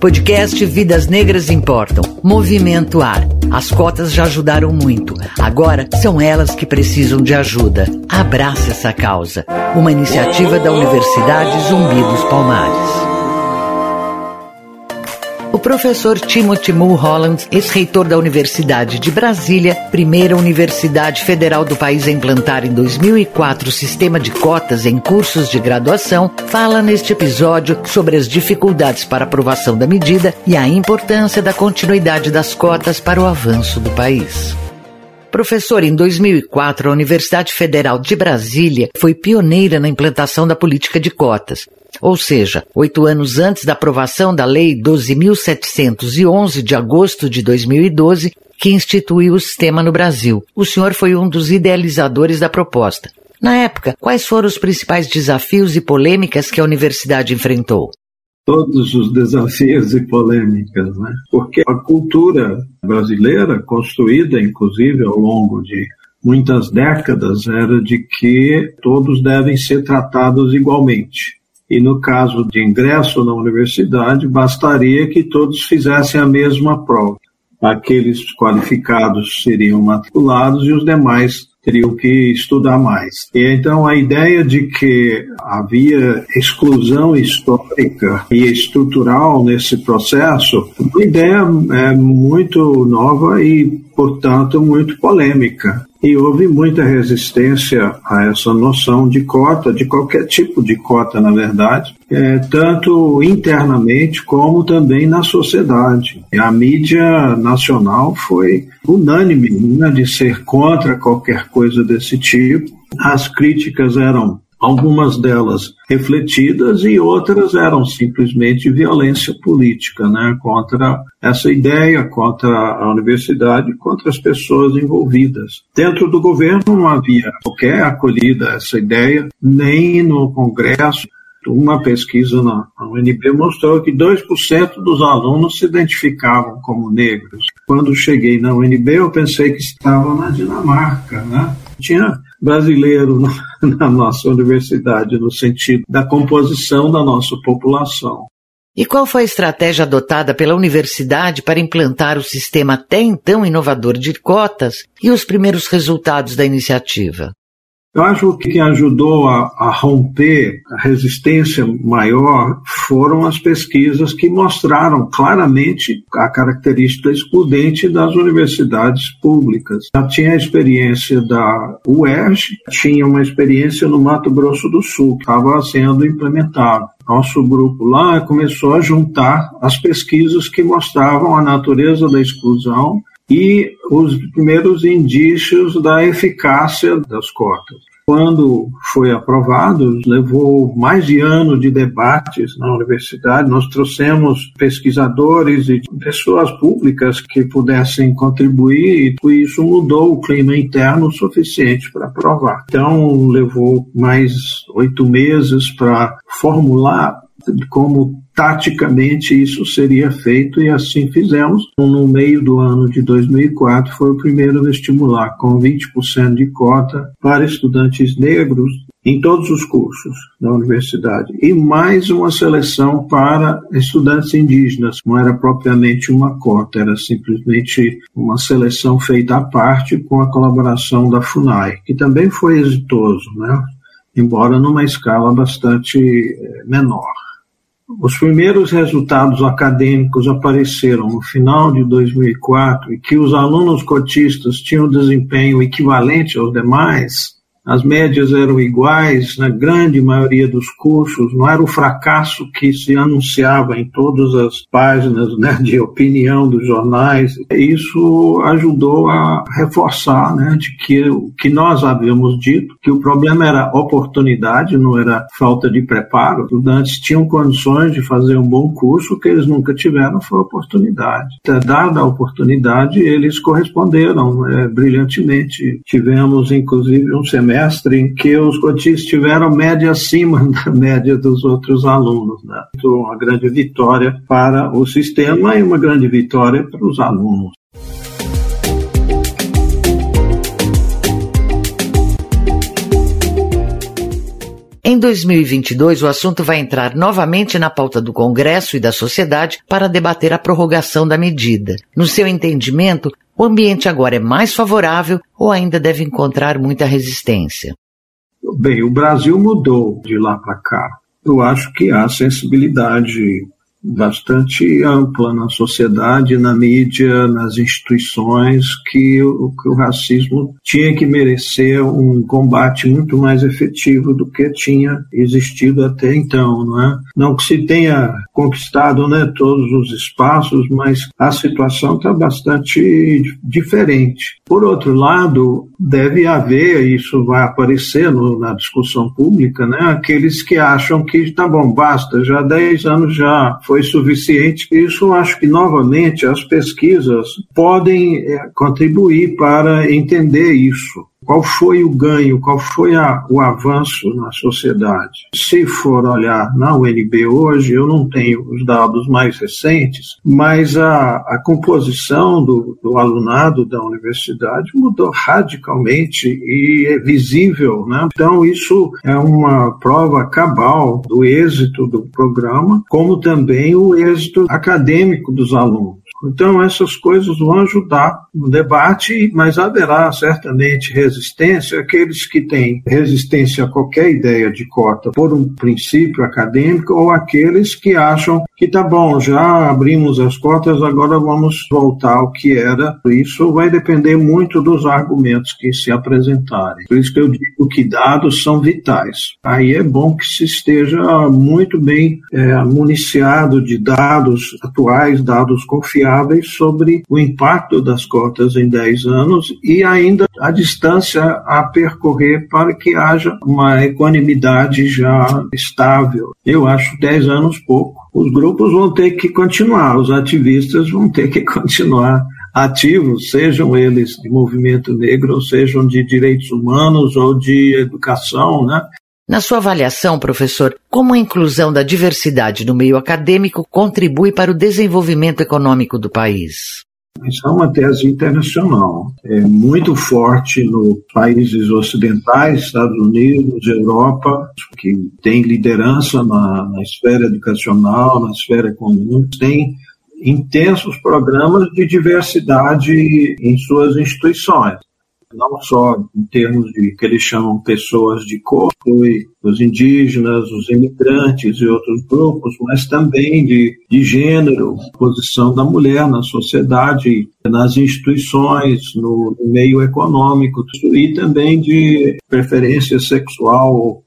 Podcast Vidas Negras Importam. Movimento Ar. As cotas já ajudaram muito. Agora são elas que precisam de ajuda. Abrace essa causa. Uma iniciativa da Universidade Zumbi dos Palmares. O professor Timothy Mulholland, ex-reitor da Universidade de Brasília, primeira universidade federal do país a implantar em 2004 o sistema de cotas em cursos de graduação, fala neste episódio sobre as dificuldades para aprovação da medida e a importância da continuidade das cotas para o avanço do país. Professor, em 2004, a Universidade Federal de Brasília foi pioneira na implantação da política de cotas. Ou seja, oito anos antes da aprovação da Lei 12.711 de agosto de 2012, que instituiu o sistema no Brasil. O senhor foi um dos idealizadores da proposta. Na época, quais foram os principais desafios e polêmicas que a universidade enfrentou? Todos os desafios e polêmicas, né? Porque a cultura brasileira, construída inclusive ao longo de muitas décadas, era de que todos devem ser tratados igualmente e no caso de ingresso na universidade, bastaria que todos fizessem a mesma prova. Aqueles qualificados seriam matriculados e os demais teriam que estudar mais. E então a ideia de que havia exclusão histórica e estrutural nesse processo, uma ideia é muito nova e, portanto, muito polêmica. E houve muita resistência a essa noção de cota, de qualquer tipo de cota, na verdade, é, tanto internamente como também na sociedade. A mídia nacional foi unânime né, de ser contra qualquer coisa desse tipo. As críticas eram algumas delas refletidas e outras eram simplesmente violência política, né, contra essa ideia, contra a universidade, contra as pessoas envolvidas. Dentro do governo não havia qualquer acolhida a essa ideia, nem no Congresso. Uma pesquisa na UNB mostrou que 2% dos alunos se identificavam como negros. Quando cheguei na UNB, eu pensei que estava na Dinamarca, né? Tinha brasileiro na nossa universidade, no sentido da composição da nossa população. E qual foi a estratégia adotada pela universidade para implantar o sistema até então inovador de cotas e os primeiros resultados da iniciativa? Eu acho que ajudou a, a, romper a resistência maior foram as pesquisas que mostraram claramente a característica excludente das universidades públicas. Já tinha a experiência da UERJ, tinha uma experiência no Mato Grosso do Sul, que estava sendo implementado. Nosso grupo lá começou a juntar as pesquisas que mostravam a natureza da exclusão e os primeiros indícios da eficácia das cotas. Quando foi aprovado, levou mais de ano de debates na universidade. Nós trouxemos pesquisadores e pessoas públicas que pudessem contribuir, e isso mudou o clima interno o suficiente para aprovar. Então, levou mais oito meses para formular como taticamente isso seria feito e assim fizemos. No meio do ano de 2004 foi o primeiro vestibular com 20% de cota para estudantes negros em todos os cursos da universidade e mais uma seleção para estudantes indígenas. Não era propriamente uma cota, era simplesmente uma seleção feita à parte com a colaboração da FUNAI, que também foi exitoso, né? embora numa escala bastante eh, menor. Os primeiros resultados acadêmicos apareceram no final de 2004 e que os alunos cotistas tinham desempenho equivalente aos demais as médias eram iguais na grande maioria dos cursos, não era o fracasso que se anunciava em todas as páginas né, de opinião dos jornais. Isso ajudou a reforçar né, de que o que nós havíamos dito, que o problema era oportunidade, não era falta de preparo. Os estudantes tinham condições de fazer um bom curso, o que eles nunca tiveram foi oportunidade. Dada a oportunidade, eles corresponderam é, brilhantemente. Tivemos, inclusive, um semestre em que os cotistas tiveram média acima da média dos outros alunos. Né? Então, uma grande vitória para o sistema e uma grande vitória para os alunos. Em 2022, o assunto vai entrar novamente na pauta do Congresso e da sociedade para debater a prorrogação da medida. No seu entendimento, o ambiente agora é mais favorável ou ainda deve encontrar muita resistência? Bem, o Brasil mudou de lá para cá. Eu acho que há sensibilidade bastante ampla na sociedade, na mídia, nas instituições, que o, que o racismo tinha que merecer um combate muito mais efetivo do que tinha existido até então, não é? Não que se tenha conquistado né, todos os espaços, mas a situação está bastante diferente. Por outro lado, deve haver, isso vai aparecer no, na discussão pública, né, aqueles que acham que tá bom, basta, já 10 anos já foi suficiente. Isso acho que, novamente, as pesquisas podem é, contribuir para entender isso. Qual foi o ganho, qual foi a, o avanço na sociedade? Se for olhar na UNB hoje, eu não tenho os dados mais recentes, mas a, a composição do, do alunado da universidade mudou radicalmente e é visível. Né? Então, isso é uma prova cabal do êxito do programa, como também o êxito acadêmico dos alunos. Então, essas coisas vão ajudar no debate, mas haverá certamente resistência. Aqueles que têm resistência a qualquer ideia de cota por um princípio acadêmico, ou aqueles que acham que tá bom, já abrimos as cotas, agora vamos voltar ao que era. Isso vai depender muito dos argumentos que se apresentarem. Por isso que eu digo que dados são vitais. Aí é bom que se esteja muito bem é, municiado de dados atuais, dados confiáveis sobre o impacto das cotas em 10 anos e ainda a distância a percorrer para que haja uma equanimidade já estável. Eu acho 10 anos pouco os grupos vão ter que continuar, os ativistas vão ter que continuar ativos, sejam eles de movimento negro, ou sejam de direitos humanos ou de educação, né? Na sua avaliação, professor, como a inclusão da diversidade no meio acadêmico contribui para o desenvolvimento econômico do país? Isso é uma tese internacional, é muito forte nos países ocidentais, Estados Unidos, Europa, que tem liderança na, na esfera educacional, na esfera econômica, tem intensos programas de diversidade em suas instituições não só em termos de que eles chamam pessoas de cor, os indígenas, os imigrantes e outros grupos, mas também de, de gênero, posição da mulher na sociedade, nas instituições, no, no meio econômico e também de preferência sexual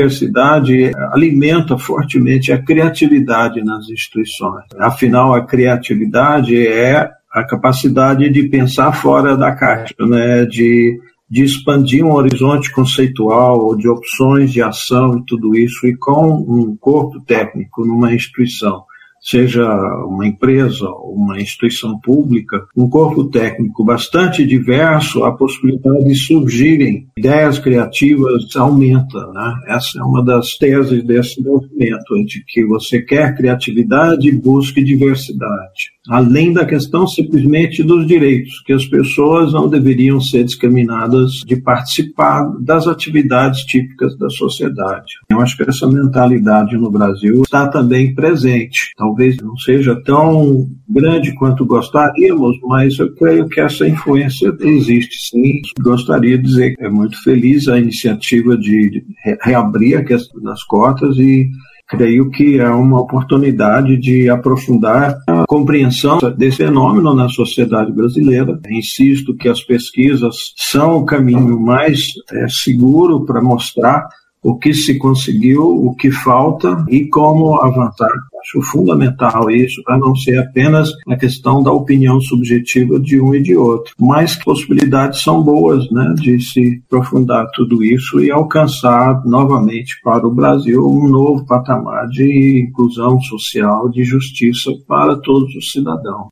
diversidade alimenta fortemente a criatividade nas instituições. Afinal, a criatividade é a capacidade de pensar fora da caixa, né, de, de expandir um horizonte conceitual, de opções de ação e tudo isso, e com um corpo técnico numa instituição seja uma empresa ou uma instituição pública, um corpo técnico bastante diverso, a possibilidade de surgirem ideias criativas aumenta. Né? Essa é uma das teses desse movimento, de que você quer criatividade e busque diversidade. Além da questão simplesmente dos direitos, que as pessoas não deveriam ser discriminadas de participar das atividades típicas da sociedade. Eu acho que essa mentalidade no Brasil está também presente. Talvez não seja tão grande quanto gostaríamos, mas eu creio que essa influência existe sim. Gostaria de dizer que é muito feliz a iniciativa de reabrir a questão das cotas e creio que é uma oportunidade de aprofundar a compreensão desse fenômeno na sociedade brasileira. Insisto que as pesquisas são o caminho mais é, seguro para mostrar o que se conseguiu, o que falta e como avançar. Acho fundamental isso, a não ser apenas a questão da opinião subjetiva de um e de outro. Mas possibilidades são boas né, de se aprofundar tudo isso e alcançar novamente para o Brasil um novo patamar de inclusão social, de justiça para todos os cidadãos.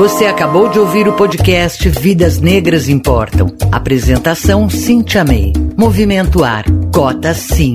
Você acabou de ouvir o podcast Vidas Negras Importam. Apresentação Cintia May. Movimento Ar. Cota Sim.